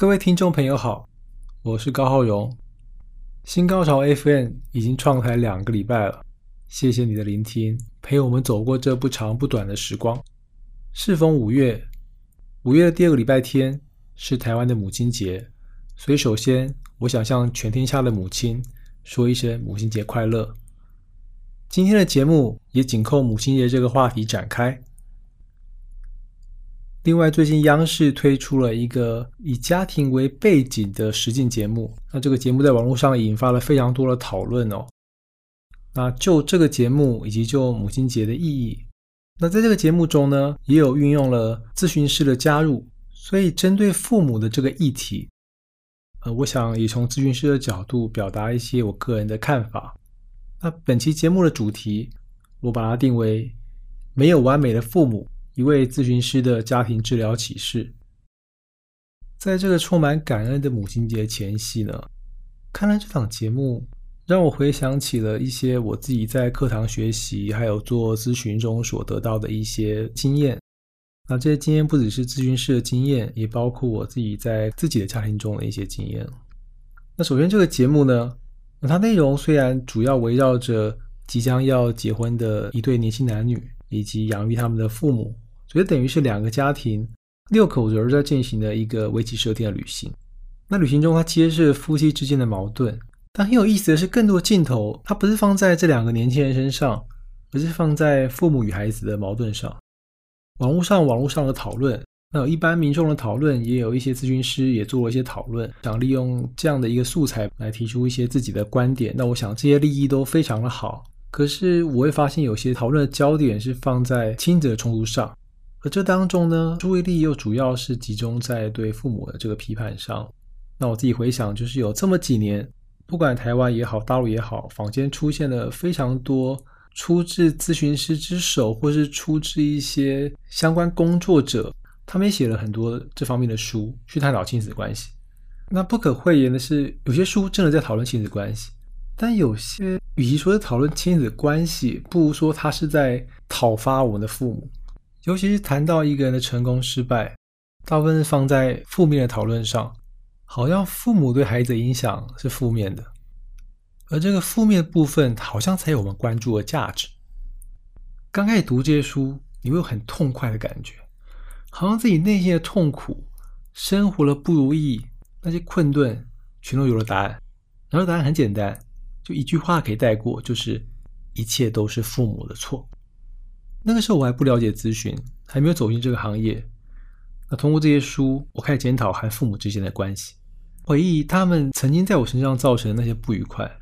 各位听众朋友好，我是高浩荣。新高潮 FM 已经创台两个礼拜了，谢谢你的聆听，陪我们走过这不长不短的时光。适逢五月，五月的第二个礼拜天是台湾的母亲节，所以首先我想向全天下的母亲说一声母亲节快乐。今天的节目也紧扣母亲节这个话题展开。另外，最近央视推出了一个以家庭为背景的实境节目，那这个节目在网络上引发了非常多的讨论哦。那就这个节目以及就母亲节的意义，那在这个节目中呢，也有运用了咨询师的加入，所以针对父母的这个议题，呃，我想也从咨询师的角度表达一些我个人的看法。那本期节目的主题，我把它定为“没有完美的父母”。一位咨询师的家庭治疗启示，在这个充满感恩的母亲节前夕呢，看了这档节目，让我回想起了一些我自己在课堂学习还有做咨询中所得到的一些经验。那这些经验不只是咨询师的经验，也包括我自己在自己的家庭中的一些经验。那首先，这个节目呢，它内容虽然主要围绕着即将要结婚的一对年轻男女以及养育他们的父母。所以等于是两个家庭六口人在进行的一个为期十天的旅行。那旅行中，它其实是夫妻之间的矛盾。但很有意思的是，更多镜头它不是放在这两个年轻人身上，而是放在父母与孩子的矛盾上。网络上，网络上的讨论，那有一般民众的讨论，也有一些咨询师也做了一些讨论，想利用这样的一个素材来提出一些自己的观点。那我想这些利益都非常的好。可是我会发现，有些讨论的焦点是放在亲子的冲突上。而这当中呢，注意力又主要是集中在对父母的这个批判上。那我自己回想，就是有这么几年，不管台湾也好，大陆也好，坊间出现了非常多出自咨询师之手，或是出自一些相关工作者，他们也写了很多这方面的书，去探讨亲子关系。那不可讳言的是，有些书真的在讨论亲子关系，但有些与其说是讨论亲子关系，不如说他是在讨伐我们的父母。尤其是谈到一个人的成功失败，大部分是放在负面的讨论上，好像父母对孩子的影响是负面的，而这个负面的部分好像才有我们关注的价值。刚开始读这些书，你会有很痛快的感觉，好像自己内心的痛苦、生活的不如意、那些困顿，全都有了答案。然后答案很简单，就一句话可以带过，就是一切都是父母的错。那个时候我还不了解咨询，还没有走进这个行业。那通过这些书，我开始检讨和父母之间的关系，回忆他们曾经在我身上造成的那些不愉快。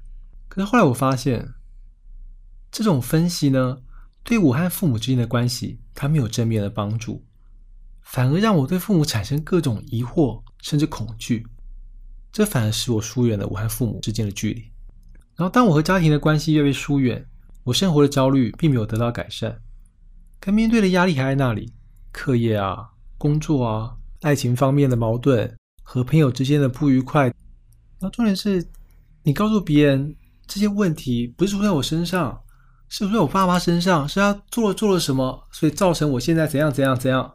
可是后来我发现，这种分析呢，对我和父母之间的关系，它没有正面的帮助，反而让我对父母产生各种疑惑，甚至恐惧。这反而使我疏远了我和父母之间的距离。然后，当我和家庭的关系越来越疏远，我生活的焦虑并没有得到改善。可面对的压力还在那里，课业啊、工作啊、爱情方面的矛盾和朋友之间的不愉快。那重点是，你告诉别人这些问题不是出在我身上，是出在我爸妈身上，是他做了做了什么，所以造成我现在怎样怎样怎样。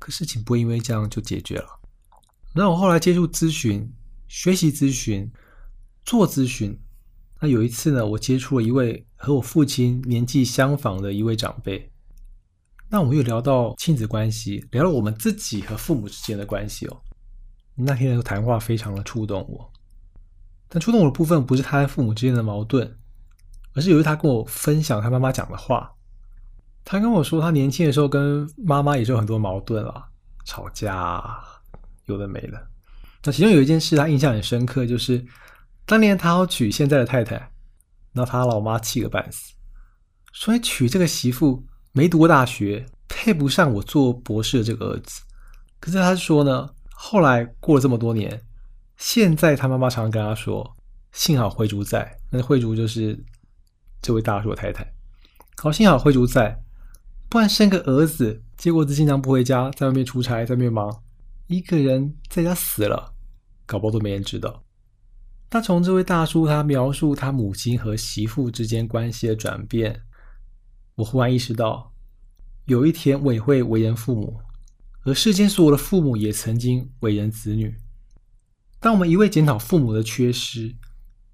可事情不会因为这样就解决了。那我后来接触咨询、学习咨询、做咨询。那有一次呢，我接触了一位和我父亲年纪相仿的一位长辈。那我们又聊到亲子关系，聊了我们自己和父母之间的关系哦。那天的谈话非常的触动我，但触动我的部分不是他和父母之间的矛盾，而是由于他跟我分享他妈妈讲的话。他跟我说，他年轻的时候跟妈妈也是有很多矛盾啊，吵架，有的没的。那其中有一件事他印象很深刻，就是当年他要娶现在的太太，那他老妈气个半死，说你娶这个媳妇。没读过大学，配不上我做博士的这个儿子。可是他说呢，后来过了这么多年，现在他妈妈常常跟他说：“幸好慧竹在。”那慧竹就是这位大叔的太太。好，幸好慧竹在，不然生个儿子，结果子经常不回家，在外面出差，在外面忙，一个人在家死了，搞不好都没人知道。他从这位大叔他描述他母亲和媳妇之间关系的转变。我忽然意识到，有一天我也会为人父母，而世间所有的父母也曾经为人子女。当我们一味检讨父母的缺失，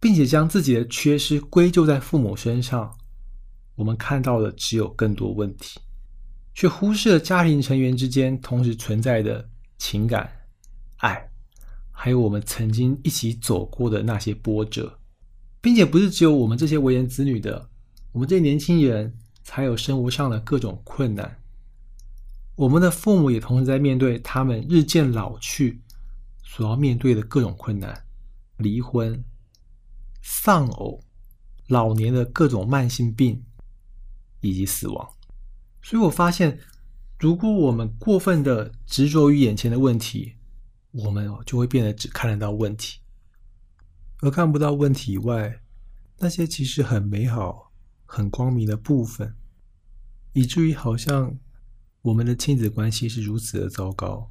并且将自己的缺失归咎在父母身上，我们看到的只有更多问题，却忽视了家庭成员之间同时存在的情感、爱，还有我们曾经一起走过的那些波折，并且不是只有我们这些为人子女的，我们这些年轻人才有生活上的各种困难。我们的父母也同时在面对他们日渐老去所要面对的各种困难，离婚、丧偶、老年的各种慢性病以及死亡。所以我发现，如果我们过分的执着于眼前的问题，我们就会变得只看得到问题，而看不到问题以外那些其实很美好、很光明的部分，以至于好像。我们的亲子关系是如此的糟糕，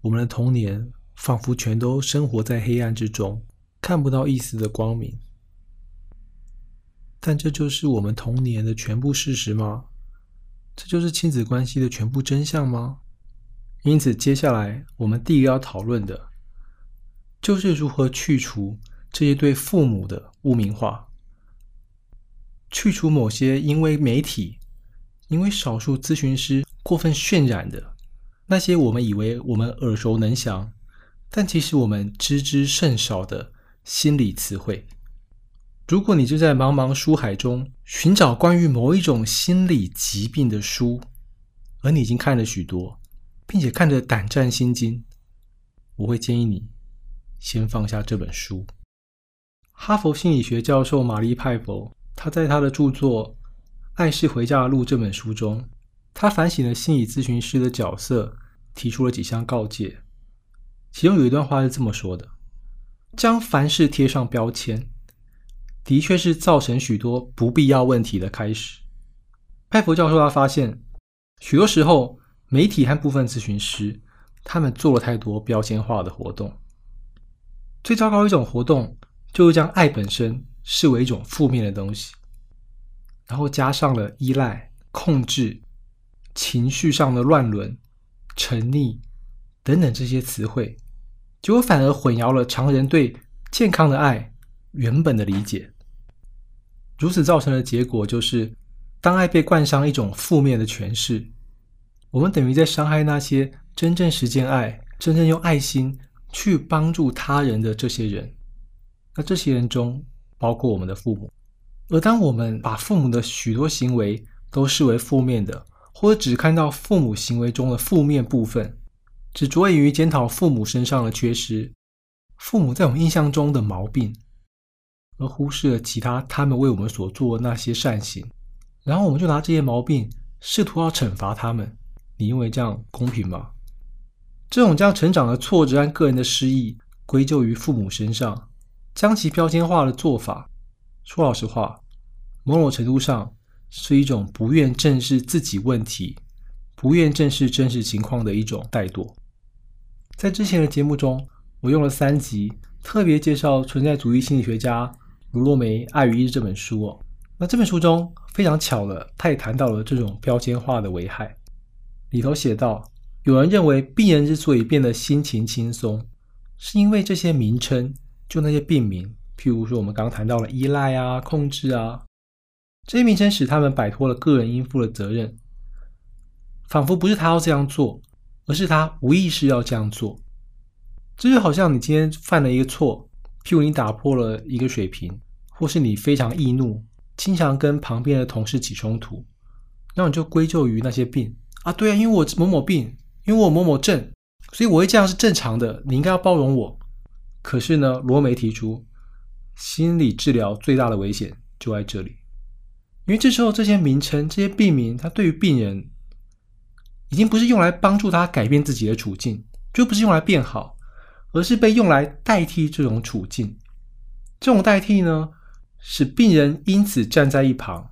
我们的童年仿佛全都生活在黑暗之中，看不到一丝的光明。但这就是我们童年的全部事实吗？这就是亲子关系的全部真相吗？因此，接下来我们第一个要讨论的，就是如何去除这些对父母的污名化，去除某些因为媒体、因为少数咨询师。过分渲染的那些，我们以为我们耳熟能详，但其实我们知之甚少的心理词汇。如果你就在茫茫书海中寻找关于某一种心理疾病的书，而你已经看了许多，并且看得胆战心惊，我会建议你先放下这本书。哈佛心理学教授玛丽派佛，他在他的著作《爱是回家的路》这本书中。他反省了心理咨询师的角色，提出了几项告诫。其中有一段话是这么说的：“将凡事贴上标签，的确是造成许多不必要问题的开始。”派佛教授他发现，许多时候媒体和部分咨询师，他们做了太多标签化的活动。最糟糕一种活动，就是将爱本身视为一种负面的东西，然后加上了依赖、控制。情绪上的乱伦、沉溺等等这些词汇，结果反而混淆了常人对健康的爱原本的理解。如此造成的结果就是，当爱被冠上一种负面的诠释，我们等于在伤害那些真正实践爱、真正用爱心去帮助他人的这些人。那这些人中包括我们的父母。而当我们把父母的许多行为都视为负面的，或者只看到父母行为中的负面部分，只着眼于检讨父母身上的缺失、父母在我们印象中的毛病，而忽视了其他他们为我们所做的那些善行，然后我们就拿这些毛病试图要惩罚他们。你认为这样公平吗？这种将成长的挫折和个人的失意归咎于父母身上，将其标签化的做法，说老实话，某种程度上。是一种不愿正视自己问题、不愿正视真实情况的一种怠惰。在之前的节目中，我用了三集特别介绍存在主义心理学家卢洛梅《爱与意志》这本书哦。那这本书中非常巧了，他也谈到了这种标签化的危害。里头写道，有人认为病人之所以变得心情轻松，是因为这些名称，就那些病名，譬如说我们刚刚谈到了依赖啊、控制啊。这些名称使他们摆脱了个人应负的责任，仿佛不是他要这样做，而是他无意识要这样做。这就好像你今天犯了一个错，譬如你打破了一个水瓶，或是你非常易怒，经常跟旁边的同事起冲突，那你就归咎于那些病啊，对啊，因为我某某病，因为我某某症，所以我会这样是正常的，你应该要包容我。可是呢，罗梅提出，心理治疗最大的危险就在这里。因为这时候，这些名称、这些病名，它对于病人已经不是用来帮助他改变自己的处境，就不是用来变好，而是被用来代替这种处境。这种代替呢，使病人因此站在一旁，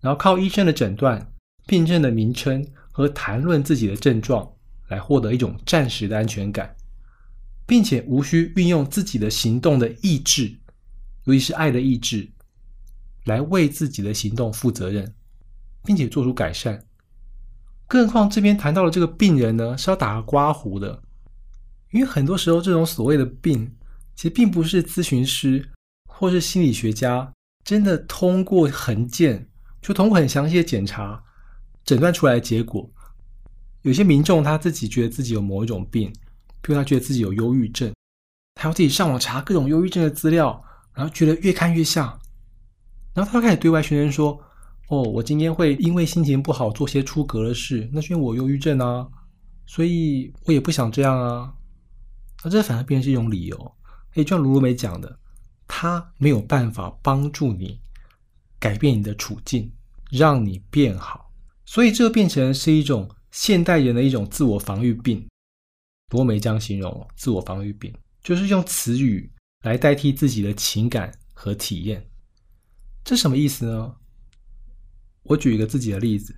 然后靠医生的诊断、病症的名称和谈论自己的症状，来获得一种暂时的安全感，并且无需运用自己的行动的意志，尤其是爱的意志。来为自己的行动负责任，并且做出改善。更何况这边谈到的这个病人呢，是要打个刮胡的。因为很多时候，这种所谓的病，其实并不是咨询师或是心理学家真的通过横件，就通过很详细的检查诊断出来的结果。有些民众他自己觉得自己有某一种病，比如他觉得自己有忧郁症，他要自己上网查各种忧郁症的资料，然后觉得越看越像，然后他开始对外宣称说：“哦，我今天会因为心情不好做些出格的事，那是因为我忧郁症啊，所以我也不想这样啊。”那这反而变成是一种理由。哎，就像卢卢梅讲的，他没有办法帮助你改变你的处境，让你变好，所以这变成是一种。现代人的一种自我防御病，多梅这样形容。自我防御病就是用词语来代替自己的情感和体验，这什么意思呢？我举一个自己的例子，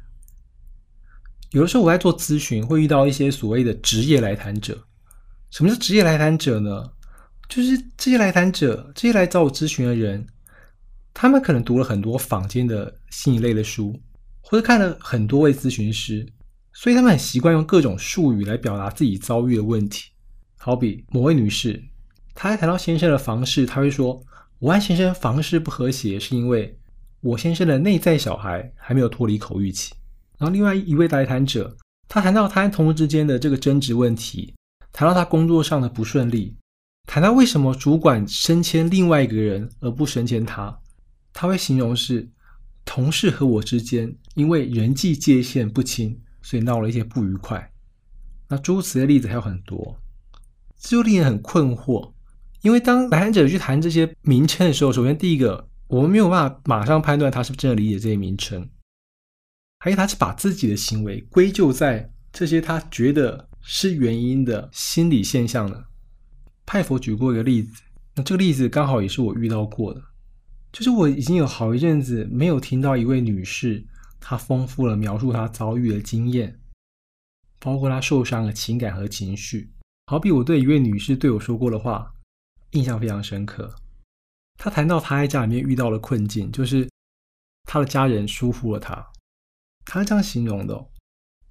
有的时候我在做咨询，会遇到一些所谓的职业来谈者。什么是职业来谈者呢？就是这些来谈者，这些来找我咨询的人，他们可能读了很多坊间的心理类的书，或者看了很多位咨询师。所以他们很习惯用各种术语来表达自己遭遇的问题。好比某位女士，她在谈到先生的房事，她会说：“我和先生房事不和谐，是因为我先生的内在小孩还没有脱离口欲期。”然后另外一位来谈者，他谈到他和同事之间的这个争执问题，谈到他工作上的不顺利，谈到为什么主管升迁另外一个人而不升迁他，他会形容是同事和我之间因为人际界限不清。所以闹了一些不愉快，那诸如此类的例子还有很多，这就令人很困惑。因为当来访者去谈这些名称的时候，首先第一个，我们没有办法马上判断他是不是真的理解这些名称，还有他是把自己的行为归咎在这些他觉得是原因的心理现象呢？派佛举过一个例子，那这个例子刚好也是我遇到过的，就是我已经有好一阵子没有听到一位女士。他丰富了描述他遭遇的经验，包括他受伤的情感和情绪。好比我对一位女士对我说过的话，印象非常深刻。她谈到她在家里面遇到了困境，就是她的家人疏忽了她。她是这样形容的：“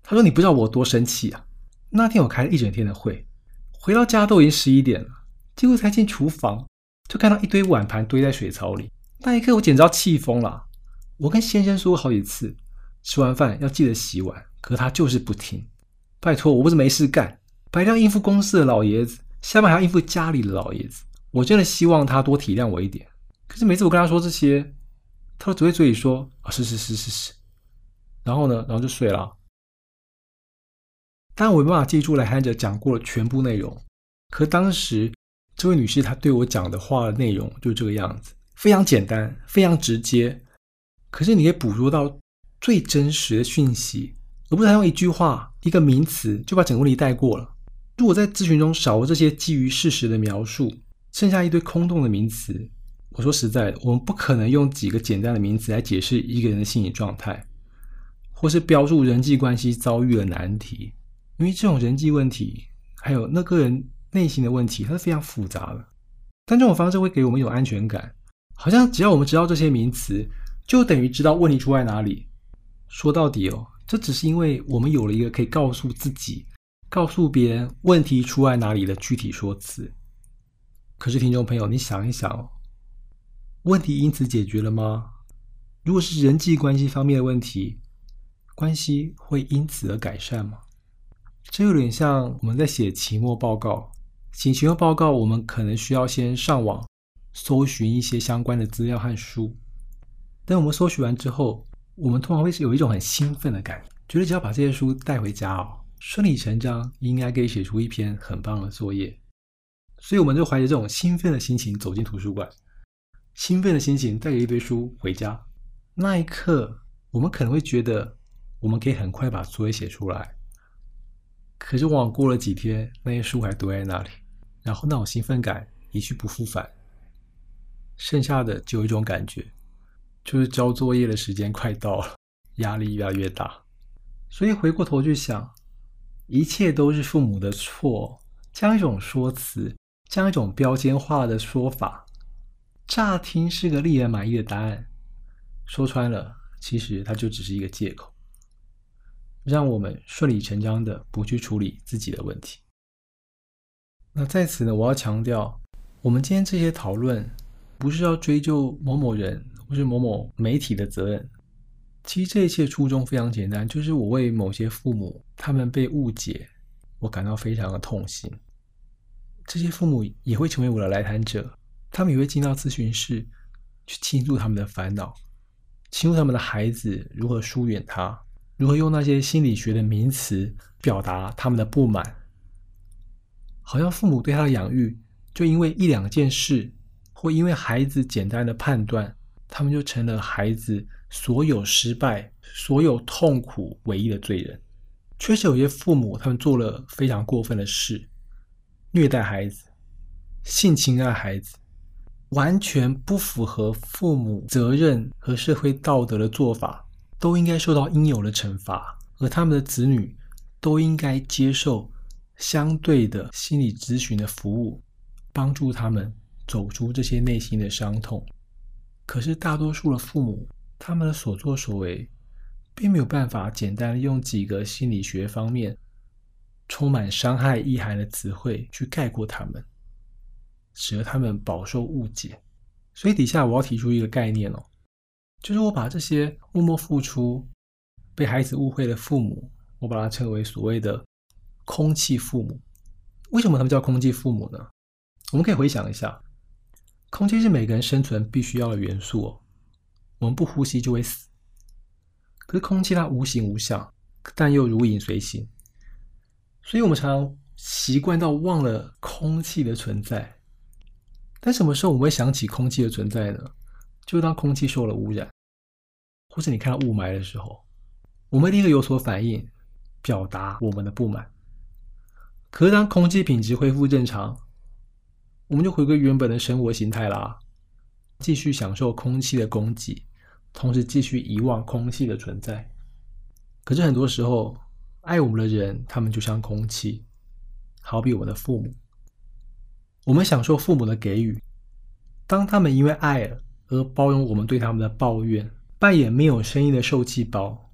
她说你不知道我多生气啊！那天我开了一整天的会，回到家都已经十一点了，结果才进厨房就看到一堆碗盘堆在水槽里。那一刻我简直要气疯了。”我跟先生说过好几次，吃完饭要记得洗碗，可他就是不听。拜托，我不是没事干，白天应付公司的老爷子，下班还要应付家里的老爷子。我真的希望他多体谅我一点。可是每次我跟他说这些，他都只会嘴里说啊是是是是是，然后呢，然后就睡了。但我没办法记住来汉者讲过的全部内容，可当时这位女士她对我讲的话的内容就是这个样子，非常简单，非常直接。可是你可以捕捉到最真实的讯息，而不是用一句话、一个名词就把整个问题带过了。如果在咨询中少了这些基于事实的描述，剩下一堆空洞的名词，我说实在的，我们不可能用几个简单的名词来解释一个人的心理状态，或是标注人际关系遭遇了难题，因为这种人际问题还有那个人内心的问题，它是非常复杂的。但这种方式会给我们一种安全感，好像只要我们知道这些名词。就等于知道问题出在哪里。说到底哦，这只是因为我们有了一个可以告诉自己、告诉别人问题出在哪里的具体说辞。可是，听众朋友，你想一想，问题因此解决了吗？如果是人际关系方面的问题，关系会因此而改善吗？这有点像我们在写期末报告。写期末报告，我们可能需要先上网搜寻一些相关的资料和书。等我们搜寻完之后，我们通常会是有一种很兴奋的感觉，觉得只要把这些书带回家哦，顺理成章应该可以写出一篇很棒的作业。所以我们就怀着这种兴奋的心情走进图书馆，兴奋的心情带着一堆书回家。那一刻，我们可能会觉得我们可以很快把作业写出来。可是往往过了几天，那些书还堆在那里，然后那种兴奋感一去不复返，剩下的就有一种感觉。就是交作业的时间快到了，压力越来越大，所以回过头去想，一切都是父母的错，这样一种说辞，这样一种标签化的说法，乍听是个令人满意的答案，说穿了，其实它就只是一个借口，让我们顺理成章的不去处理自己的问题。那在此呢，我要强调，我们今天这些讨论，不是要追究某某人或是某某媒体的责任。其实这一切初衷非常简单，就是我为某些父母他们被误解，我感到非常的痛心。这些父母也会成为我的来谈者，他们也会进到咨询室去倾诉他们的烦恼，倾诉他们的孩子如何疏远他，如何用那些心理学的名词表达他们的不满。好像父母对他的养育。就因为一两件事，或因为孩子简单的判断，他们就成了孩子所有失败、所有痛苦唯一的罪人。确实，有些父母他们做了非常过分的事，虐待孩子、性侵害孩子，完全不符合父母责任和社会道德的做法，都应该受到应有的惩罚，而他们的子女都应该接受相对的心理咨询的服务。帮助他们走出这些内心的伤痛。可是，大多数的父母，他们的所作所为，并没有办法简单用几个心理学方面充满伤害意涵的词汇去概括他们，使得他们饱受误解。所以，底下我要提出一个概念哦，就是我把这些默默付出、被孩子误会的父母，我把它称为所谓的“空气父母”。为什么他们叫空气父母呢？我们可以回想一下，空气是每个人生存必须要的元素哦。我们不呼吸就会死。可是空气它无形无相，但又如影随形，所以我们常常习惯到忘了空气的存在。但什么时候我们会想起空气的存在呢？就是当空气受了污染，或者你看到雾霾的时候，我们立刻有所反应，表达我们的不满。可是当空气品质恢复正常，我们就回归原本的生活形态啦，继续享受空气的供给，同时继续遗忘空气的存在。可是很多时候，爱我们的人，他们就像空气，好比我们的父母。我们享受父母的给予，当他们因为爱而包容我们对他们的抱怨，扮演没有声音的受气包，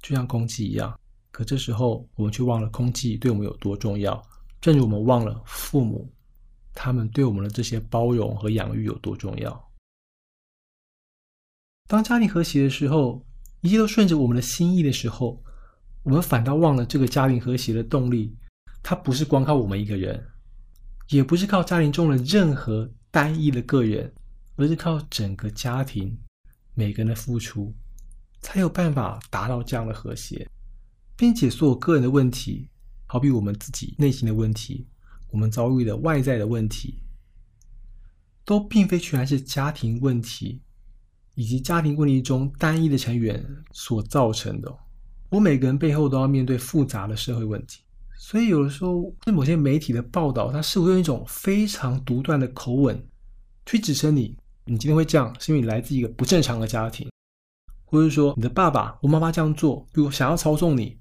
就像空气一样。可这时候，我们却忘了空气对我们有多重要，正如我们忘了父母。他们对我们的这些包容和养育有多重要？当家庭和谐的时候，一切都顺着我们的心意的时候，我们反倒忘了这个家庭和谐的动力。它不是光靠我们一个人，也不是靠家庭中的任何单一的个人，而是靠整个家庭每个人的付出，才有办法达到这样的和谐，并且所有个人的问题，好比我们自己内心的问题。我们遭遇的外在的问题，都并非全然是家庭问题，以及家庭问题中单一的成员所造成的。我每个人背后都要面对复杂的社会问题，所以有的时候，在某些媒体的报道，它似乎用一种非常独断的口吻去指称你：你今天会这样，是因为你来自一个不正常的家庭，或者说你的爸爸或妈妈这样做，比如想要操纵你，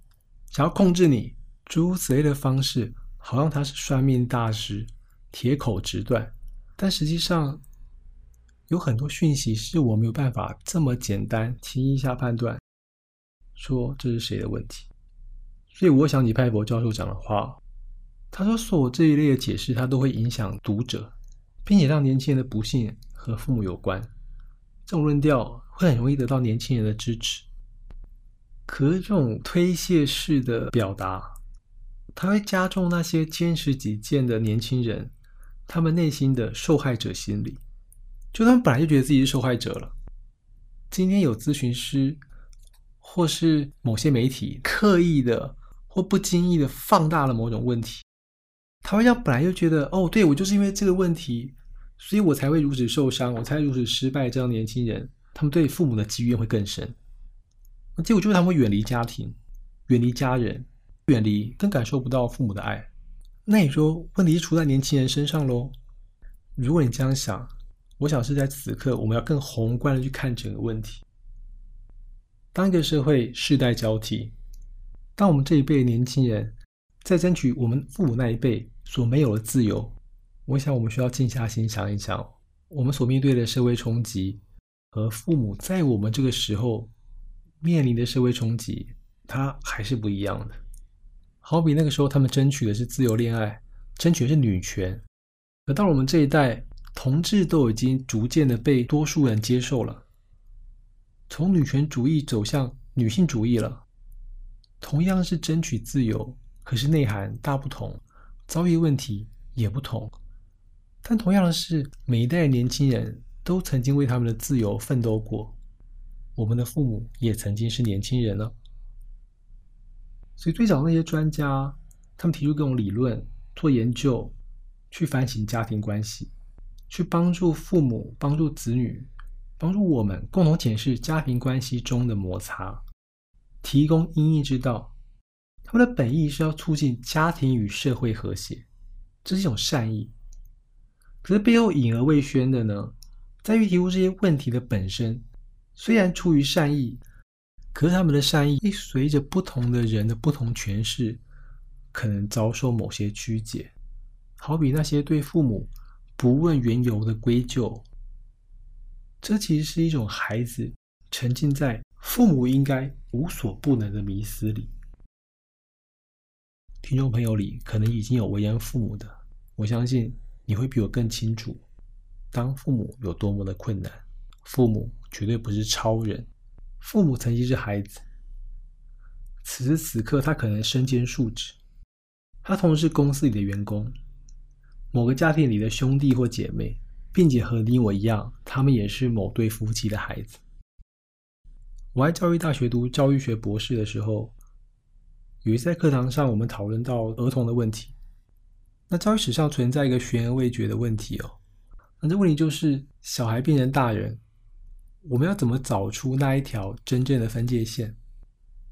想要控制你，诸如此类的方式。好像他是算命大师，铁口直断，但实际上有很多讯息是我没有办法这么简单轻易下判断，说这是谁的问题。所以我想起派博教授讲的话，他说所有这一类的解释，他都会影响读者，并且让年轻人的不幸和父母有关。这种论调会很容易得到年轻人的支持，可是这种推卸式的表达。它会加重那些坚持己见的年轻人，他们内心的受害者心理。就他们本来就觉得自己是受害者了，今天有咨询师，或是某些媒体刻意的或不经意的放大了某种问题，他会让本来就觉得哦，对我就是因为这个问题，所以我才会如此受伤，我才如此失败。这样年轻人，他们对父母的积怨会更深。结果就是他们会远离家庭，远离家人。远离，更感受不到父母的爱。那你说，问题是出在年轻人身上喽？如果你这样想，我想是在此刻，我们要更宏观的去看整个问题。当一个社会世代交替，当我们这一辈的年轻人在争取我们父母那一辈所没有的自由，我想我们需要静下心想一想，我们所面对的社会冲击和父母在我们这个时候面临的社会冲击，它还是不一样的。好比那个时候，他们争取的是自由恋爱，争取的是女权，而到了我们这一代，同志都已经逐渐的被多数人接受了，从女权主义走向女性主义了。同样是争取自由，可是内涵大不同，遭遇问题也不同。但同样的是，每一代年轻人都曾经为他们的自由奋斗过。我们的父母也曾经是年轻人了，所以最早那些专家，他们提出各种理论，做研究，去反省家庭关系，去帮助父母、帮助子女、帮助我们共同检视家庭关系中的摩擦，提供因应之道。他们的本意是要促进家庭与社会和谐，这是一种善意。可是背后隐而未宣的呢，在于提出这些问题的本身。虽然出于善意，可是他们的善意会随着不同的人的不同诠释，可能遭受某些曲解。好比那些对父母不问缘由的归咎，这其实是一种孩子沉浸在父母应该无所不能的迷思里。听众朋友里可能已经有为人父母的，我相信你会比我更清楚，当父母有多么的困难。父母绝对不是超人，父母曾经是孩子，此时此刻他可能身兼数职，他同时是公司里的员工，某个家庭里的兄弟或姐妹，并且和你我一样，他们也是某对夫妻的孩子。我在教育大学读教育学博士的时候，有一次在课堂上，我们讨论到儿童的问题。那教育史上存在一个悬而未决的问题哦，那这问题就是小孩变成大人。我们要怎么找出那一条真正的分界线？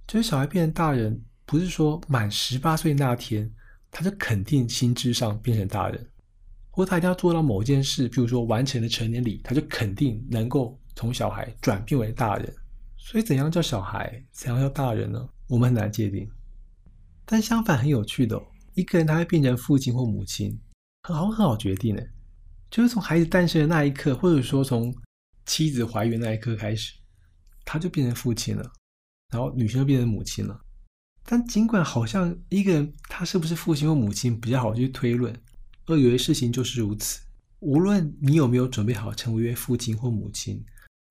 就是小孩变成大人，不是说满十八岁那天他就肯定心智上变成大人，或他一定要做到某件事，比如说完成了成年礼，他就肯定能够从小孩转变为大人。所以，怎样叫小孩，怎样叫大人呢？我们很难界定。但相反，很有趣的，一个人他会变成父亲或母亲，很好很好决定的，就是从孩子诞生的那一刻，或者说从。妻子怀孕那一刻开始，他就变成父亲了，然后女生就变成母亲了。但尽管好像一个人他是不是父亲或母亲比较好去推论，而有些事情就是如此。无论你有没有准备好成为一位父亲或母亲，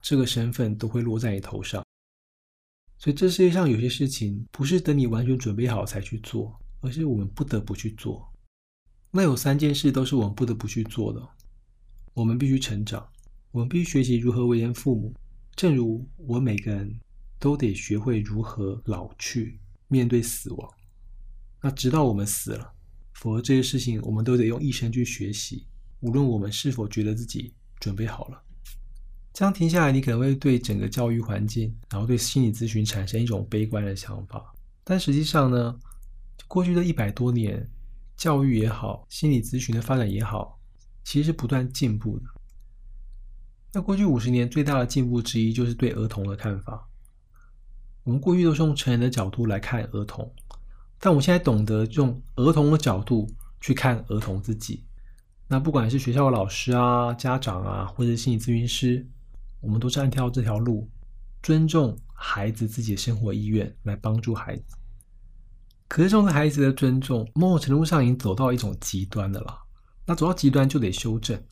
这个身份都会落在你头上。所以这世界上有些事情不是等你完全准备好才去做，而是我们不得不去做。那有三件事都是我们不得不去做的，我们必须成长。我们必须学习如何为人父母，正如我每个人都得学会如何老去，面对死亡。那直到我们死了，否则这些事情我们都得用一生去学习。无论我们是否觉得自己准备好了，这样停下来，你可能会对整个教育环境，然后对心理咨询产生一种悲观的想法。但实际上呢，过去的一百多年，教育也好，心理咨询的发展也好，其实是不断进步的。那过去五十年最大的进步之一，就是对儿童的看法。我们过去都是用成人的角度来看儿童，但我现在懂得用儿童的角度去看儿童自己。那不管是学校的老师啊、家长啊，或者心理咨询师，我们都是按跳这条路，尊重孩子自己的生活意愿来帮助孩子。可是，这种孩子的尊重，某种程度上已经走到一种极端的了。那走到极端就得修正。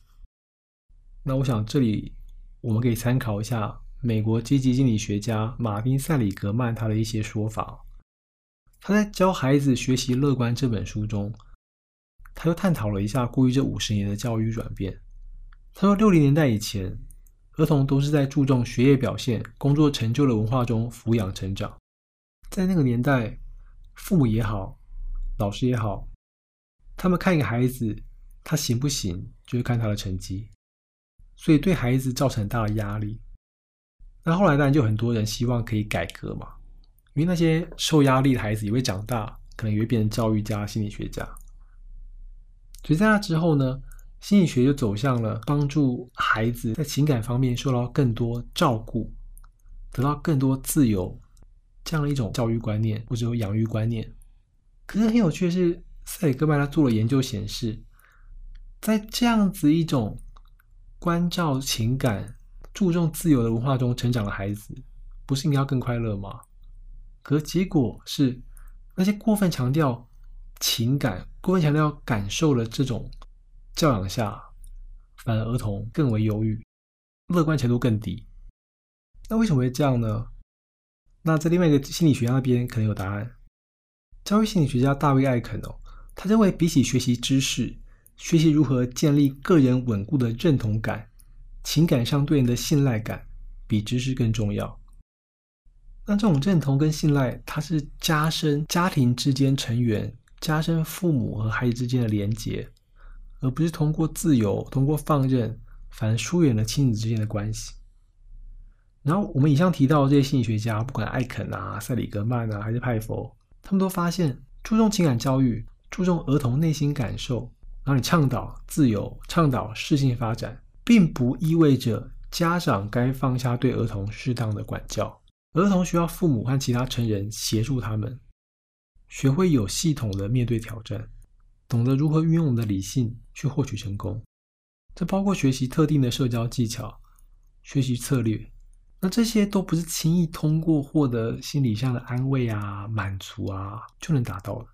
那我想，这里我们可以参考一下美国积极心理学家马丁·塞里格曼他的一些说法。他在《教孩子学习乐观》这本书中，他就探讨了一下过去这五十年的教育转变。他说，六零年代以前，儿童都是在注重学业表现、工作成就的文化中抚养成长。在那个年代，父母也好，老师也好，他们看一个孩子他行不行，就是看他的成绩。所以对孩子造成很大的压力。那后来当然就很多人希望可以改革嘛，因为那些受压力的孩子也会长大，可能也会变成教育家、心理学家。所以在那之后呢，心理学就走向了帮助孩子在情感方面受到更多照顾，得到更多自由这样的一种教育观念或者养育观念。可是很有趣的是，塞里格曼他做了研究显示，在这样子一种关照情感、注重自由的文化中成长的孩子，不是应该更快乐吗？可结果是，那些过分强调情感、过分强调感受的这种教养下，反而儿童更为忧郁，乐观程度更低。那为什么会这样呢？那在另外一个心理学家那边可能有答案。教育心理学家大卫·艾肯哦，他认为比起学习知识，学习如何建立个人稳固的认同感、情感上对人的信赖感，比知识更重要。那这种认同跟信赖，它是加深家庭之间成员、加深父母和孩子之间的连结，而不是通过自由、通过放任，反而疏远了亲子之间的关系。然后我们以上提到的这些心理学家，不管艾肯啊、塞里格曼啊，还是派佛。他们都发现，注重情感教育，注重儿童内心感受，然后你倡导自由，倡导适性发展，并不意味着家长该放下对儿童适当的管教。儿童需要父母和其他成人协助他们，学会有系统的面对挑战，懂得如何运用我们的理性去获取成功。这包括学习特定的社交技巧，学习策略。那这些都不是轻易通过获得心理上的安慰啊、满足啊就能达到的。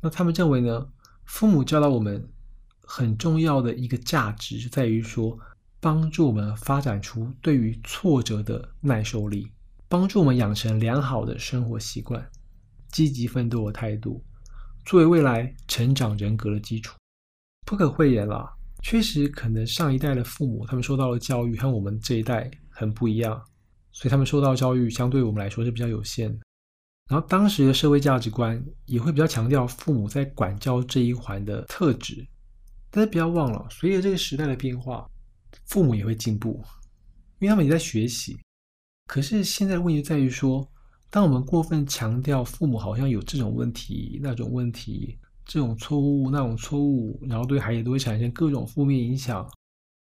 那他们认为呢？父母教导我们很重要的一个价值，在于说帮助我们发展出对于挫折的耐受力，帮助我们养成良好的生活习惯、积极奋斗的态度，作为未来成长人格的基础。不可讳言啦，确实可能上一代的父母他们受到的教育和我们这一代。很不一样，所以他们受到教育相对我们来说是比较有限的。然后当时的社会价值观也会比较强调父母在管教这一环的特质。但是不要忘了，随着这个时代的变化，父母也会进步，因为他们也在学习。可是现在问题在于说，当我们过分强调父母好像有这种问题、那种问题、这种错误、那种错误，然后对孩子都会产生各种负面影响，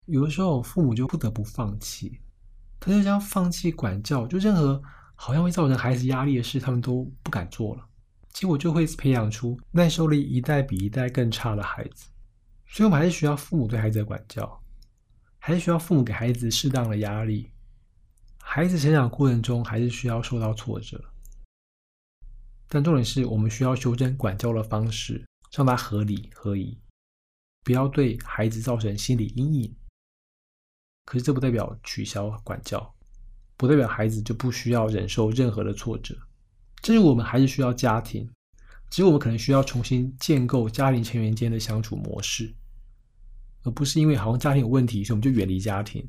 有的时候父母就不得不放弃。他就将放弃管教，就任何好像会造成孩子压力的事，他们都不敢做了。结果就会培养出耐受力一代比一代更差的孩子。所以，我们还是需要父母对孩子的管教，还是需要父母给孩子适当的压力。孩子成长过程中还是需要受到挫折，但重点是我们需要修正管教的方式，让他合理合宜，不要对孩子造成心理阴影。可是这不代表取消管教，不代表孩子就不需要忍受任何的挫折。这是我们还是需要家庭，只是我们可能需要重新建构家庭成员间的相处模式，而不是因为好像家庭有问题，所以我们就远离家庭。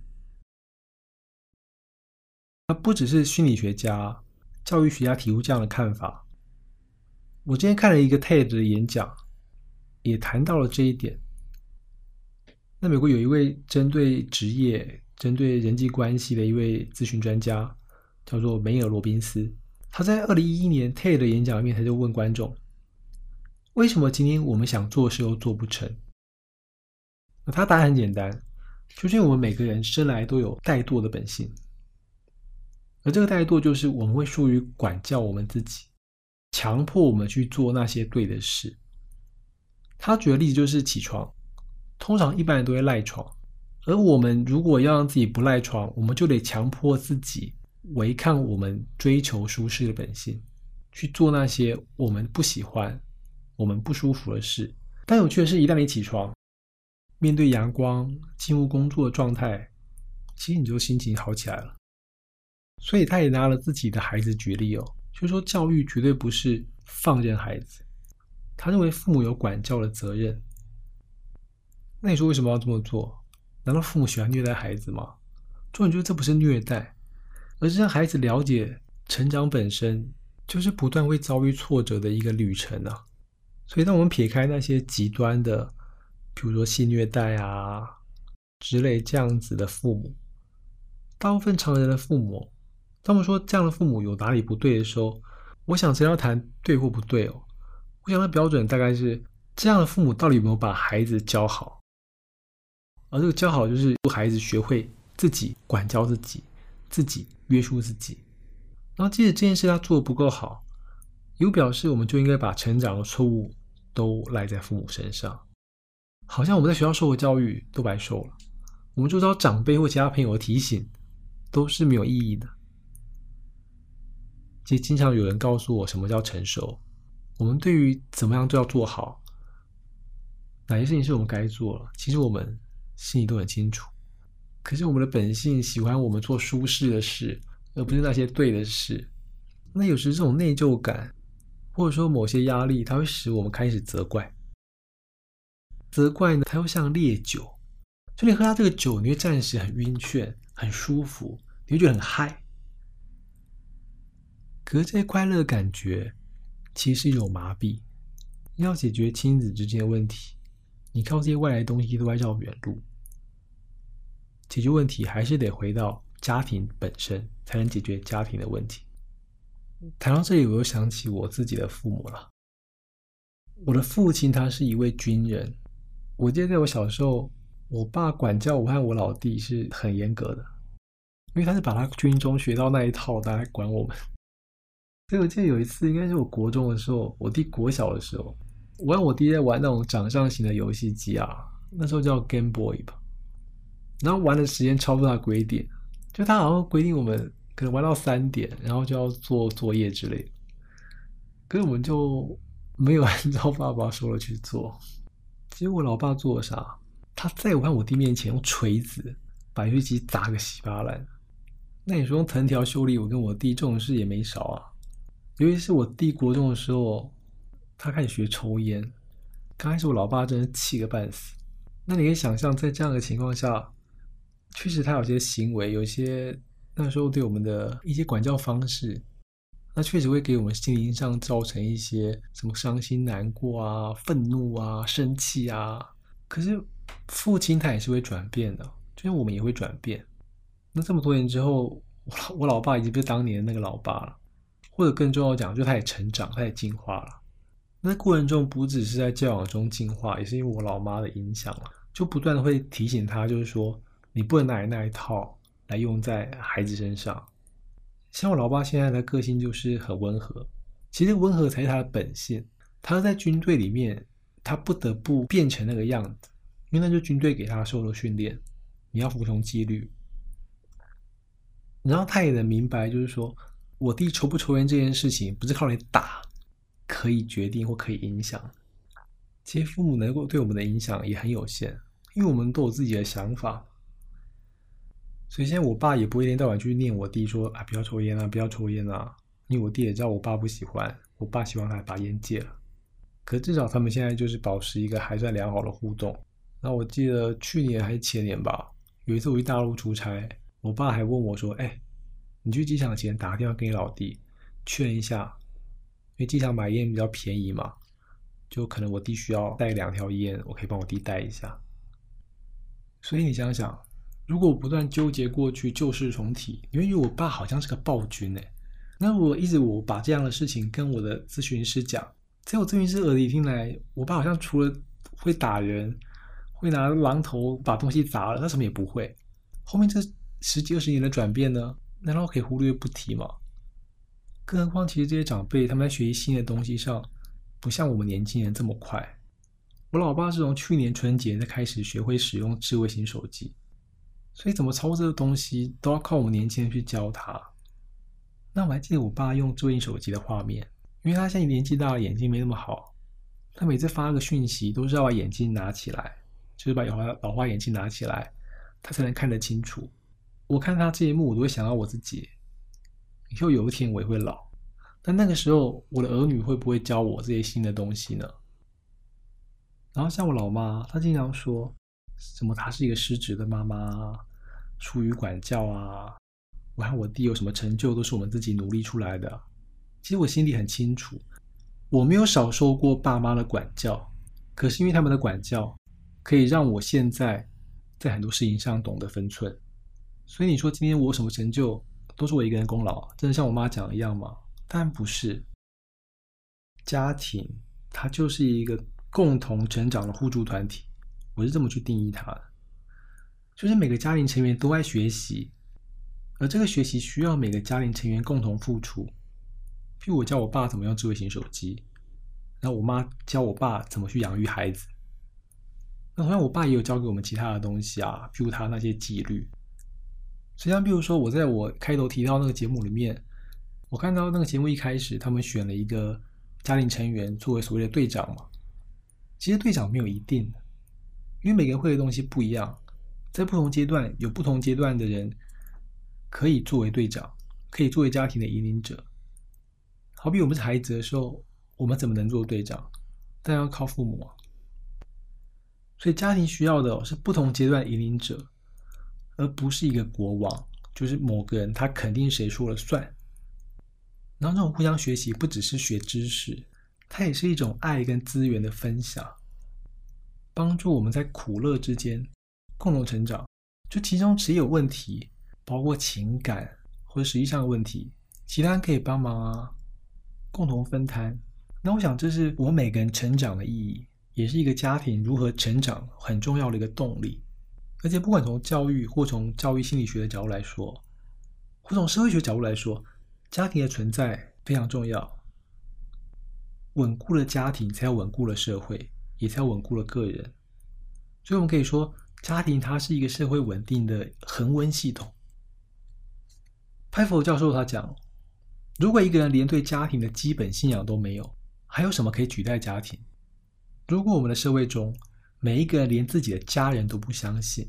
那不只是心理学家、教育学家提出这样的看法。我今天看了一个 TED 的演讲，也谈到了这一点。那美国有一位针对职业、针对人际关系的一位咨询专家，叫做梅尔·罗宾斯。他在二零一一年 TED 的演讲里面，他就问观众：为什么今天我们想做事又做不成？那他答案很简单，就是因为我们每个人生来都有怠惰的本性，而这个怠惰就是我们会疏于管教我们自己，强迫我们去做那些对的事。他举的例子就是起床。通常一般人都会赖床，而我们如果要让自己不赖床，我们就得强迫自己违抗我们追求舒适的本性，去做那些我们不喜欢、我们不舒服的事。但有趣的是，一旦你起床，面对阳光、进入工作的状态，其实你就心情好起来了。所以他也拿了自己的孩子举例哦，就说教育绝对不是放任孩子，他认为父母有管教的责任。那你说为什么要这么做？难道父母喜欢虐待孩子吗？重点就是这不是虐待，而是让孩子了解成长本身就是不断会遭遇挫折的一个旅程啊。所以，当我们撇开那些极端的，比如说性虐待啊之类这样子的父母，大部分常人的父母，当我们说这样的父母有哪里不对的时候，我想真要谈对或不对哦，我想的标准大概是这样的父母到底有没有把孩子教好。而这个教好，就是孩子学会自己管教自己，自己约束自己。然后，即使这件事他做的不够好，有表示我们就应该把成长的错误都赖在父母身上，好像我们在学校受的教育都白受了。我们周遭长辈或其他朋友的提醒都是没有意义的。其实，经常有人告诉我什么叫成熟，我们对于怎么样都要做好，哪些事情是我们该做了，其实我们心里都很清楚。可是我们的本性喜欢我们做舒适的事，而不是那些对的事。那有时这种内疚感，或者说某些压力，它会使我们开始责怪。责怪呢，它又像烈酒，就你喝下这个酒，你会暂时很晕眩、很舒服，你会觉得很嗨。可是这些快乐的感觉，其实是一种麻痹。要解决亲子之间的问题，你靠这些外来东西都在绕远路。解决问题还是得回到家庭本身，才能解决家庭的问题。谈到这里，我又想起我自己的父母了。我的父亲他是一位军人，我记得在我小时候，我爸管教我和我老弟是很严格的，因为他是把他军中学到那一套来管我们。所以我记得有一次，应该是我国中的时候，我弟国小的时候，我和我弟在玩那种掌上型的游戏机啊，那时候叫 Game Boy 吧。然后玩的时间超出他规定，就他好像规定我们可能玩到三点，然后就要做作业之类的。可是我们就没有按照爸爸说的去做。结果我老爸做了啥？他在我和我弟面前用锤子把游戏机砸个稀巴烂。那你说用藤条修理我跟我弟这种事也没少啊。尤其是我弟国中的时候，他开始学抽烟。刚开始我老爸真的气个半死。那你可以想象，在这样的情况下。确实，他有些行为，有些那时候对我们的一些管教方式，那确实会给我们心灵上造成一些什么伤心、难过啊、愤怒啊、生气啊。可是父亲他也是会转变的，就像我们也会转变。那这么多年之后，我我老爸已经不是当年的那个老爸了，或者更重要讲，就他也成长，他也进化了。那过程中不只是在教养中进化，也是因为我老妈的影响了，就不断的会提醒他，就是说。你不能拿那一套来用在孩子身上。像我老爸现在的个性就是很温和，其实温和才是他的本性。他在军队里面，他不得不变成那个样子，因为那就军队给他受的训练，你要服从纪律。然后他也能明白，就是说我弟抽不抽烟这件事情，不是靠你打可以决定或可以影响。其实父母能够对我们的影响也很有限，因为我们都有自己的想法。所以现在我爸也不会一天到晚去念我弟说啊不要抽烟啊不要抽烟啊，因为我弟也知道我爸不喜欢，我爸希望他把烟戒了。可至少他们现在就是保持一个还算良好的互动。那我记得去年还是前年吧，有一次我去大陆出差，我爸还问我说：“哎，你去机场前打个电话给你老弟确认一下，为机场买烟比较便宜嘛，就可能我弟需要带两条烟，我可以帮我弟带一下。”所以你想想。如果我不断纠结过去旧事重提，因为我爸好像是个暴君哎，那我一直我把这样的事情跟我的咨询师讲，在我咨询师耳里听来，我爸好像除了会打人，会拿榔头把东西砸了，他什么也不会。后面这十几二十年的转变呢，难道可以忽略不提吗？更何况，其实这些长辈他们在学习新的东西上，不像我们年轻人这么快。我老爸是从去年春节才开始学会使用智慧型手机。所以怎么操作的东西都要靠我们年轻人去教他。那我还记得我爸用智能手机的画面，因为他现在年纪大了，眼睛没那么好。他每次发个讯息都是要把眼镜拿起来，就是把老花老花眼镜拿起来，他才能看得清楚。我看他这一幕，我都会想到我自己。以后有一天我也会老，但那个时候我的儿女会不会教我这些新的东西呢？然后像我老妈，她经常说。什么？她是一个失职的妈妈，疏于管教啊！我看我弟有什么成就，都是我们自己努力出来的。其实我心里很清楚，我没有少受过爸妈的管教，可是因为他们的管教，可以让我现在在很多事情上懂得分寸。所以你说今天我什么成就，都是我一个人功劳，真的像我妈讲的一样吗？当然不是。家庭它就是一个共同成长的互助团体。我是这么去定义它的，就是每个家庭成员都爱学习，而这个学习需要每个家庭成员共同付出。譬如我教我爸怎么用智慧型手机，然后我妈教我爸怎么去养育孩子。那同样，我爸也有教给我们其他的东西啊，譬如他那些纪律。实际上，比如说我在我开头提到那个节目里面，我看到那个节目一开始，他们选了一个家庭成员作为所谓的队长嘛。其实队长没有一定的，因为每个人会的东西不一样，在不同阶段有不同阶段的人可以作为队长，可以作为家庭的引领者。好比我们是孩子的时候，我们怎么能做队长？但要靠父母啊。所以家庭需要的是不同阶段引领者，而不是一个国王，就是某个人他肯定谁说了算。然后这种互相学习不只是学知识，它也是一种爱跟资源的分享，帮助我们在苦乐之间共同成长。就其中只有问题，包括情感或实际上的问题，其他人可以帮忙啊，共同分摊。那我想这是我每个人成长的意义。也是一个家庭如何成长很重要的一个动力，而且不管从教育或从教育心理学的角度来说，或从社会学角度来说，家庭的存在非常重要。稳固了家庭，才有稳固了社会，也才稳固了个人。所以，我们可以说，家庭它是一个社会稳定的恒温系统。派佛教授他讲，如果一个人连对家庭的基本信仰都没有，还有什么可以取代家庭？如果我们的社会中每一个人连自己的家人都不相信，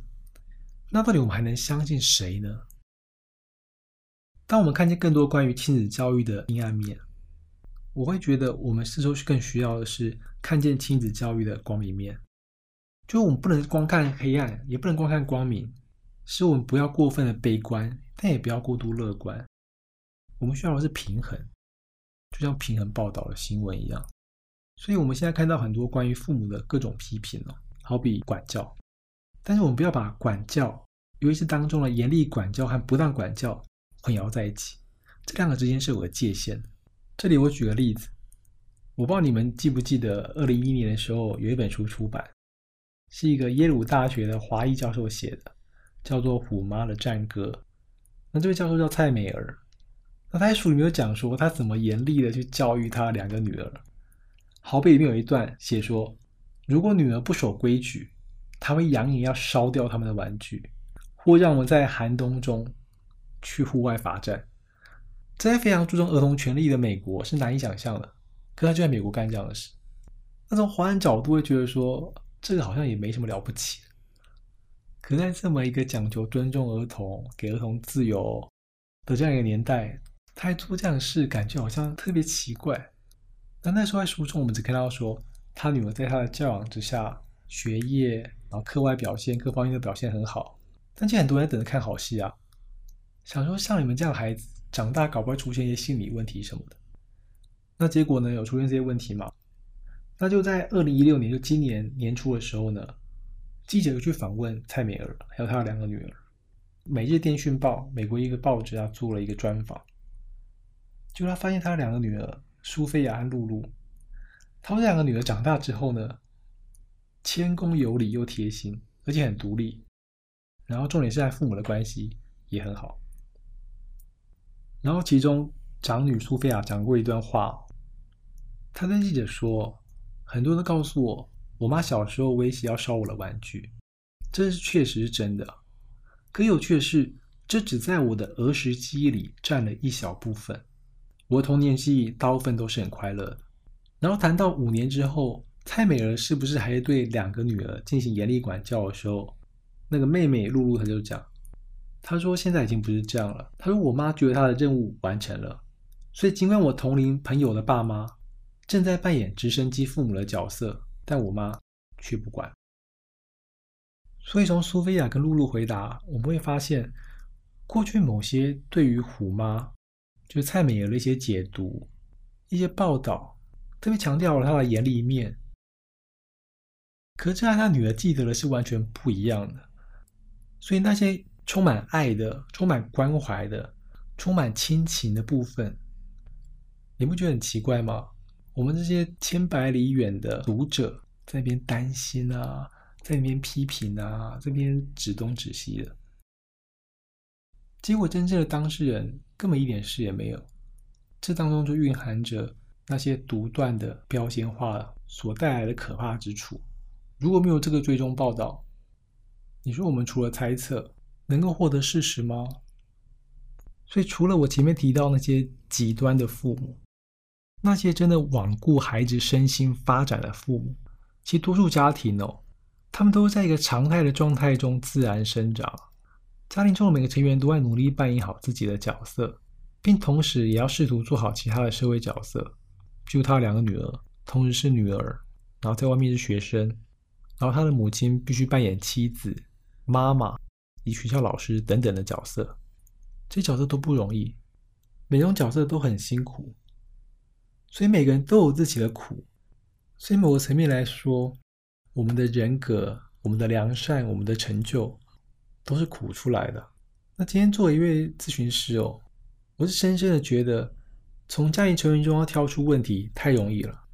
那到底我们还能相信谁呢？当我们看见更多关于亲子教育的阴暗面，我会觉得我们四周更需要的是看见亲子教育的光明面。就我们不能光看黑暗，也不能光看光明，是我们不要过分的悲观，但也不要过度乐观。我们需要的是平衡，就像平衡报道的新闻一样。所以，我们现在看到很多关于父母的各种批评了，好比管教。但是，我们不要把管教，尤其是当中的严厉管教和不当管教混淆在一起。这两个之间是有个界限。这里我举个例子，我不知道你们记不记得，二零一一年的时候有一本书出版，是一个耶鲁大学的华裔教授写的，叫做《虎妈的战歌》。那这位教授叫蔡美儿，那他在书里面有讲说，他怎么严厉的去教育他两个女儿。好比里面有一段写说，如果女儿不守规矩，他会扬言要烧掉他们的玩具，或让我们在寒冬中去户外罚站。在非常注重儿童权利的美国是难以想象的，可他就在美国干这样的事。那从华人角度会觉得说，这个好像也没什么了不起。可在这么一个讲究尊重儿童、给儿童自由的这样一个年代，他还做这样的事，感觉好像特别奇怪。那那时候在书中，我们只看到说，他女儿在他的教养之下，学业然后课外表现各方面的表现很好。但其实很多人等着看好戏啊，想说像你们这样的孩子长大，搞不会出现一些心理问题什么的。那结果呢，有出现这些问题吗？那就在二零一六年，就今年年初的时候呢，记者去访问蔡美儿，还有她的两个女儿。每日电讯报，美国一个报纸啊，做了一个专访，就他发现他两个女儿。苏菲亚和露露，他们两个女儿长大之后呢，谦恭有礼又贴心，而且很独立。然后重点是在父母的关系也很好。然后其中长女苏菲亚讲过一段话，她跟记者说：“很多人都告诉我，我妈小时候威胁要烧我的玩具，这是确实是真的。可有趣的是，这只在我的儿时记忆里占了一小部分。”我童年记忆大部分都是很快乐的。然后谈到五年之后，蔡美儿是不是还对两个女儿进行严厉管教的时候，那个妹妹露露她就讲，她说现在已经不是这样了。她说我妈觉得她的任务完成了，所以尽管我同龄朋友的爸妈正在扮演直升机父母的角色，但我妈却不管。所以从苏菲亚跟露露回答，我们会发现，过去某些对于虎妈。就蔡美儿的一些解读、一些报道，特别强调了他的严厉一面。可是这和他女儿记得的是完全不一样的。所以那些充满爱的、充满关怀的、充满亲情的部分，你不觉得很奇怪吗？我们这些千百里远的读者在那边担心啊，在那边批评啊，这边指东指西的。结果，真正的当事人根本一点事也没有。这当中就蕴含着那些独断的标签化所带来的可怕之处。如果没有这个追踪报道，你说我们除了猜测，能够获得事实吗？所以，除了我前面提到那些极端的父母，那些真的罔顾孩子身心发展的父母，其实多数家庭哦，他们都是在一个常态的状态中自然生长。家庭中的每个成员都在努力扮演好自己的角色，并同时也要试图做好其他的社会角色。就他两个女儿，同时是女儿，然后在外面是学生，然后他的母亲必须扮演妻子、妈妈以学校老师等等的角色。这些角色都不容易，每种角色都很辛苦，所以每个人都有自己的苦。所以某个层面来说，我们的人格、我们的良善、我们的成就，都是苦出来的。那今天作为一位咨询师哦，我是深深的觉得，从家庭成员中要挑出问题太容易了，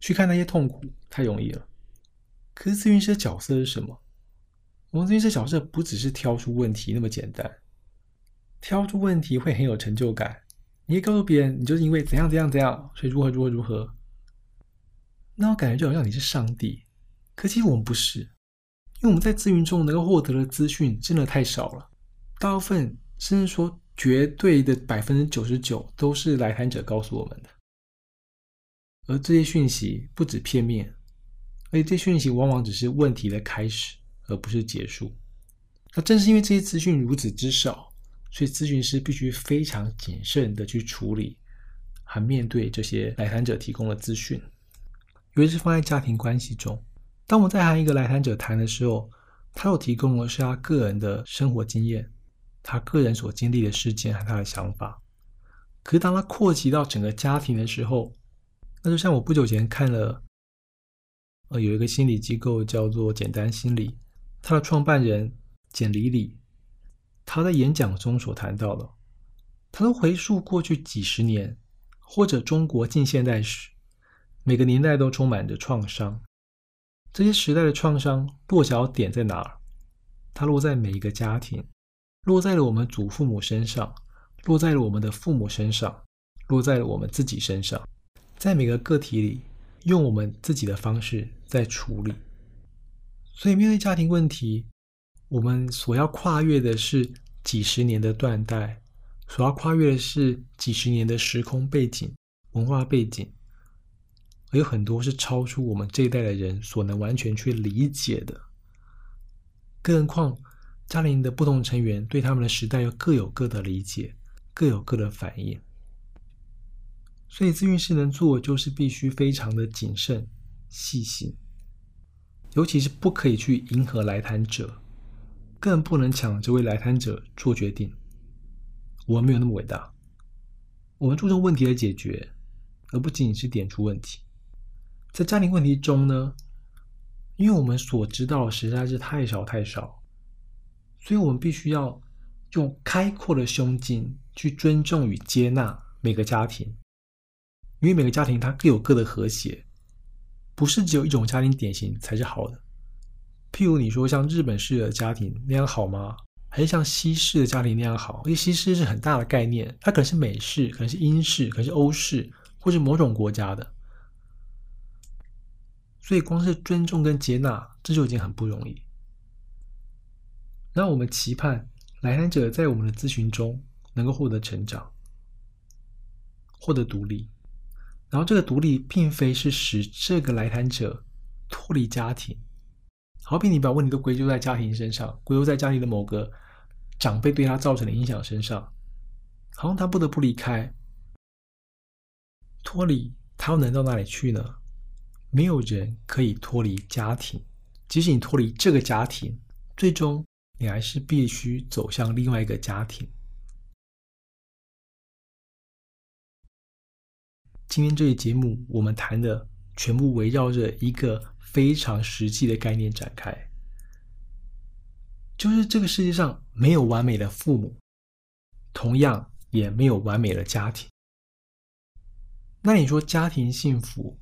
去看那些痛苦太容易了。可是咨询师的角色是什么？我们咨询师角色不只是挑出问题那么简单。挑出问题会很有成就感，你可以告诉别人，你就是因为怎样怎样怎样，所以如何如何如何。那我感觉就好像你是上帝，可其实我们不是，因为我们在咨询中能够获得的资讯真的太少了，大部分甚至说绝对的百分之九十九都是来谈者告诉我们的，而这些讯息不止片面，而且这些讯息往往只是问题的开始，而不是结束。那正是因为这些资讯如此之少。所以，咨询师必须非常谨慎的去处理和面对这些来谈者提供的资讯，尤其是放在家庭关系中。当我在和一个来谈者谈的时候，他所提供的是他个人的生活经验，他个人所经历的事件和他的想法。可是，当他扩及到整个家庭的时候，那就像我不久前看了，呃，有一个心理机构叫做简单心理，他的创办人简里里。他在演讲中所谈到的，他都回溯过去几十年，或者中国近现代史，每个年代都充满着创伤。这些时代的创伤落脚点在哪儿？它落在每一个家庭，落在了我们祖父母身上，落在了我们的父母身上，落在了我们自己身上，在每个个体里，用我们自己的方式在处理。所以，面对家庭问题。我们所要跨越的是几十年的断代，所要跨越的是几十年的时空背景、文化背景，有很多是超出我们这一代的人所能完全去理解的。更何况，家庭的不同成员对他们的时代又各有各的理解，各有各的反应。所以，咨询师能做，就是必须非常的谨慎、细心，尤其是不可以去迎合来谈者。更不能抢这位来谈者做决定。我们没有那么伟大，我们注重问题的解决，而不仅仅是点出问题。在家庭问题中呢，因为我们所知道的实在是太少太少，所以我们必须要用开阔的胸襟去尊重与接纳每个家庭，因为每个家庭它各有各的和谐，不是只有一种家庭典型才是好的。譬如你说像日本式的家庭那样好吗？还是像西式的家庭那样好？因为西式是很大的概念，它可能是美式，可能是英式，可能是欧式，或是某种国家的。所以光是尊重跟接纳，这就已经很不容易。那我们期盼来谈者在我们的咨询中能够获得成长，获得独立。然后这个独立并非是使这个来谈者脱离家庭。好比你把问题都归咎在家庭身上，归咎在家里的某个长辈对他造成的影响身上，好像他不得不离开，脱离，他又能到哪里去呢？没有人可以脱离家庭，即使你脱离这个家庭，最终你还是必须走向另外一个家庭。今天这期节目，我们谈的全部围绕着一个。非常实际的概念展开，就是这个世界上没有完美的父母，同样也没有完美的家庭。那你说家庭幸福，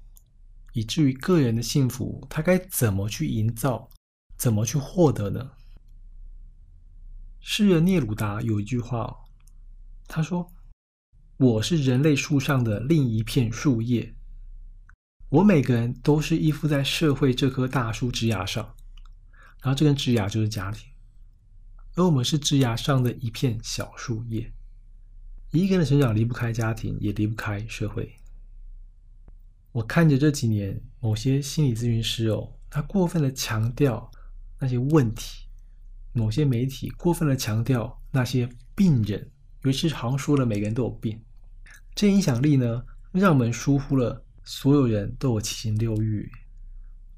以至于个人的幸福，他该怎么去营造，怎么去获得呢？诗人聂鲁达有一句话哦，他说：“我是人类树上的另一片树叶。”我每个人都是依附在社会这棵大树枝桠上，然后这根枝桠就是家庭，而我们是枝桠上的一片小树叶。一个人的成长离不开家庭，也离不开社会。我看着这几年某些心理咨询师哦，他过分的强调那些问题，某些媒体过分的强调那些病人，尤其是好像说了每个人都有病，这影响力呢，让我们疏忽了所有人都有七情六欲，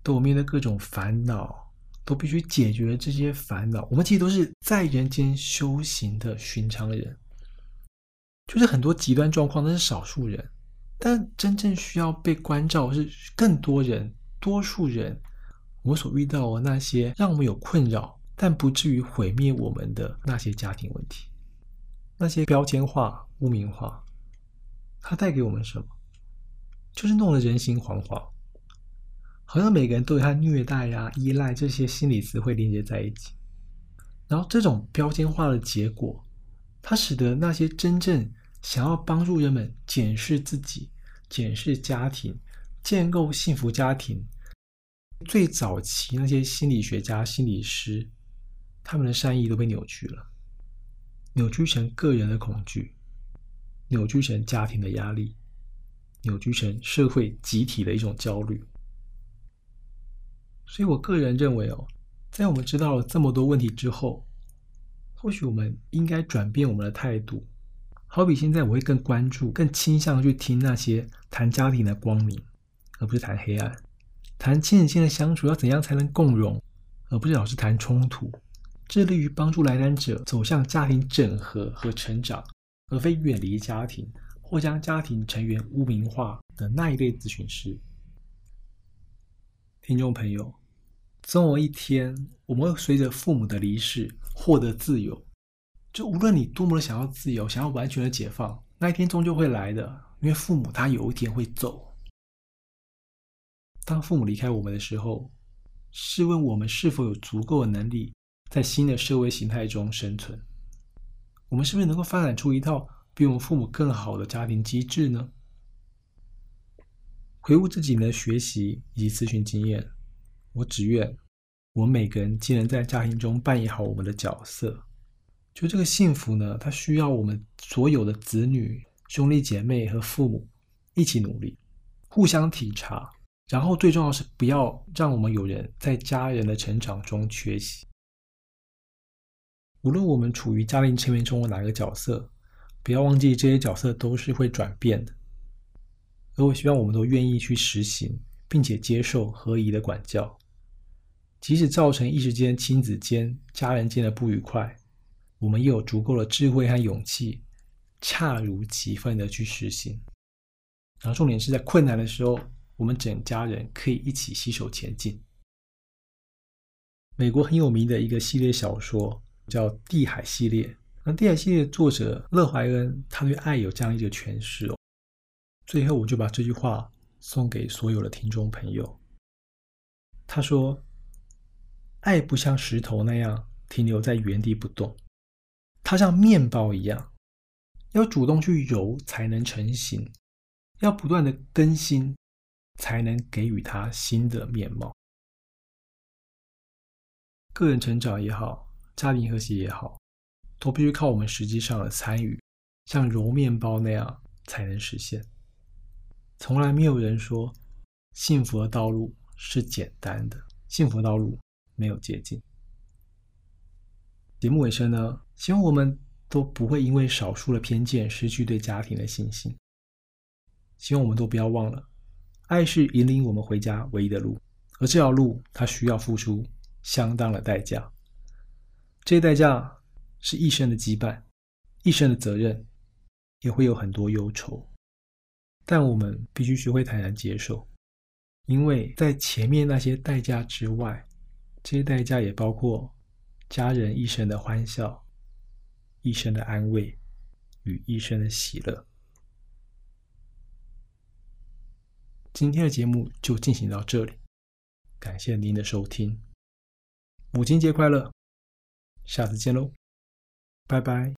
都有面对各种烦恼，都必须解决这些烦恼。我们其实都是在人间修行的寻常人，就是很多极端状况那是少数人。但真正需要被关照是更多人、多数人，我所遇到的那些让我们有困扰但不至于毁灭我们的那些家庭问题，那些标签化、污名化，它带给我们什么？就是弄得人心惶惶，好像每个人都有他虐待呀、依赖这些心理词汇连接在一起，然后这种标签化的结果，它使得那些真正。想要帮助人们检视自己、检视家庭、建构幸福家庭，最早期那些心理学家、心理师，他们的善意都被扭曲了，扭曲成个人的恐惧，扭曲成家庭的压力，扭曲成社会集体的一种焦虑。所以我个人认为哦，在我们知道了这么多问题之后，或许我们应该转变我们的态度。好比现在，我会更关注、更倾向去听那些谈家庭的光明，而不是谈黑暗；谈亲子间的相处要怎样才能共融，而不是老是谈冲突；致力于帮助来谈者走向家庭整合和成长，而非远离家庭或将家庭成员污名化的那一类咨询师。听众朋友，总有一天，我们会随着父母的离世获得自由。就无论你多么的想要自由，想要完全的解放，那一天终究会来的。因为父母他有一天会走。当父母离开我们的时候，试问我们是否有足够的能力在新的社会形态中生存？我们是不是能够发展出一套比我们父母更好的家庭机制呢？回顾自己的学习以及咨询经验，我只愿我们每个人既能在家庭中扮演好我们的角色。就这个幸福呢，它需要我们所有的子女、兄弟姐妹和父母一起努力，互相体察。然后最重要是不要让我们有人在家人的成长中缺席。无论我们处于家庭成员中的哪个角色，不要忘记这些角色都是会转变的。而我希望我们都愿意去实行，并且接受合宜的管教，即使造成一时间亲子间、家人间的不愉快。我们也有足够的智慧和勇气，恰如其分的去实行。然后重点是在困难的时候，我们整家人可以一起携手前进。美国很有名的一个系列小说叫《地海》系列，那《地海》系列作者乐怀恩他对爱有这样一个诠释哦。最后，我就把这句话送给所有的听众朋友。他说：“爱不像石头那样停留在原地不动。”它像面包一样，要主动去揉才能成型，要不断的更新，才能给予它新的面貌。个人成长也好，家庭和谐也好，都必须靠我们实际上的参与，像揉面包那样才能实现。从来没有人说幸福的道路是简单的，幸福的道路没有捷径。节目尾声呢，希望我们都不会因为少数的偏见失去对家庭的信心。希望我们都不要忘了，爱是引领我们回家唯一的路，而这条路它需要付出相当的代价。这些代价是一生的羁绊，一生的责任，也会有很多忧愁。但我们必须学会坦然接受，因为在前面那些代价之外，这些代价也包括。家人一生的欢笑，一生的安慰与一生的喜乐。今天的节目就进行到这里，感谢您的收听。母亲节快乐，下次见喽，拜拜。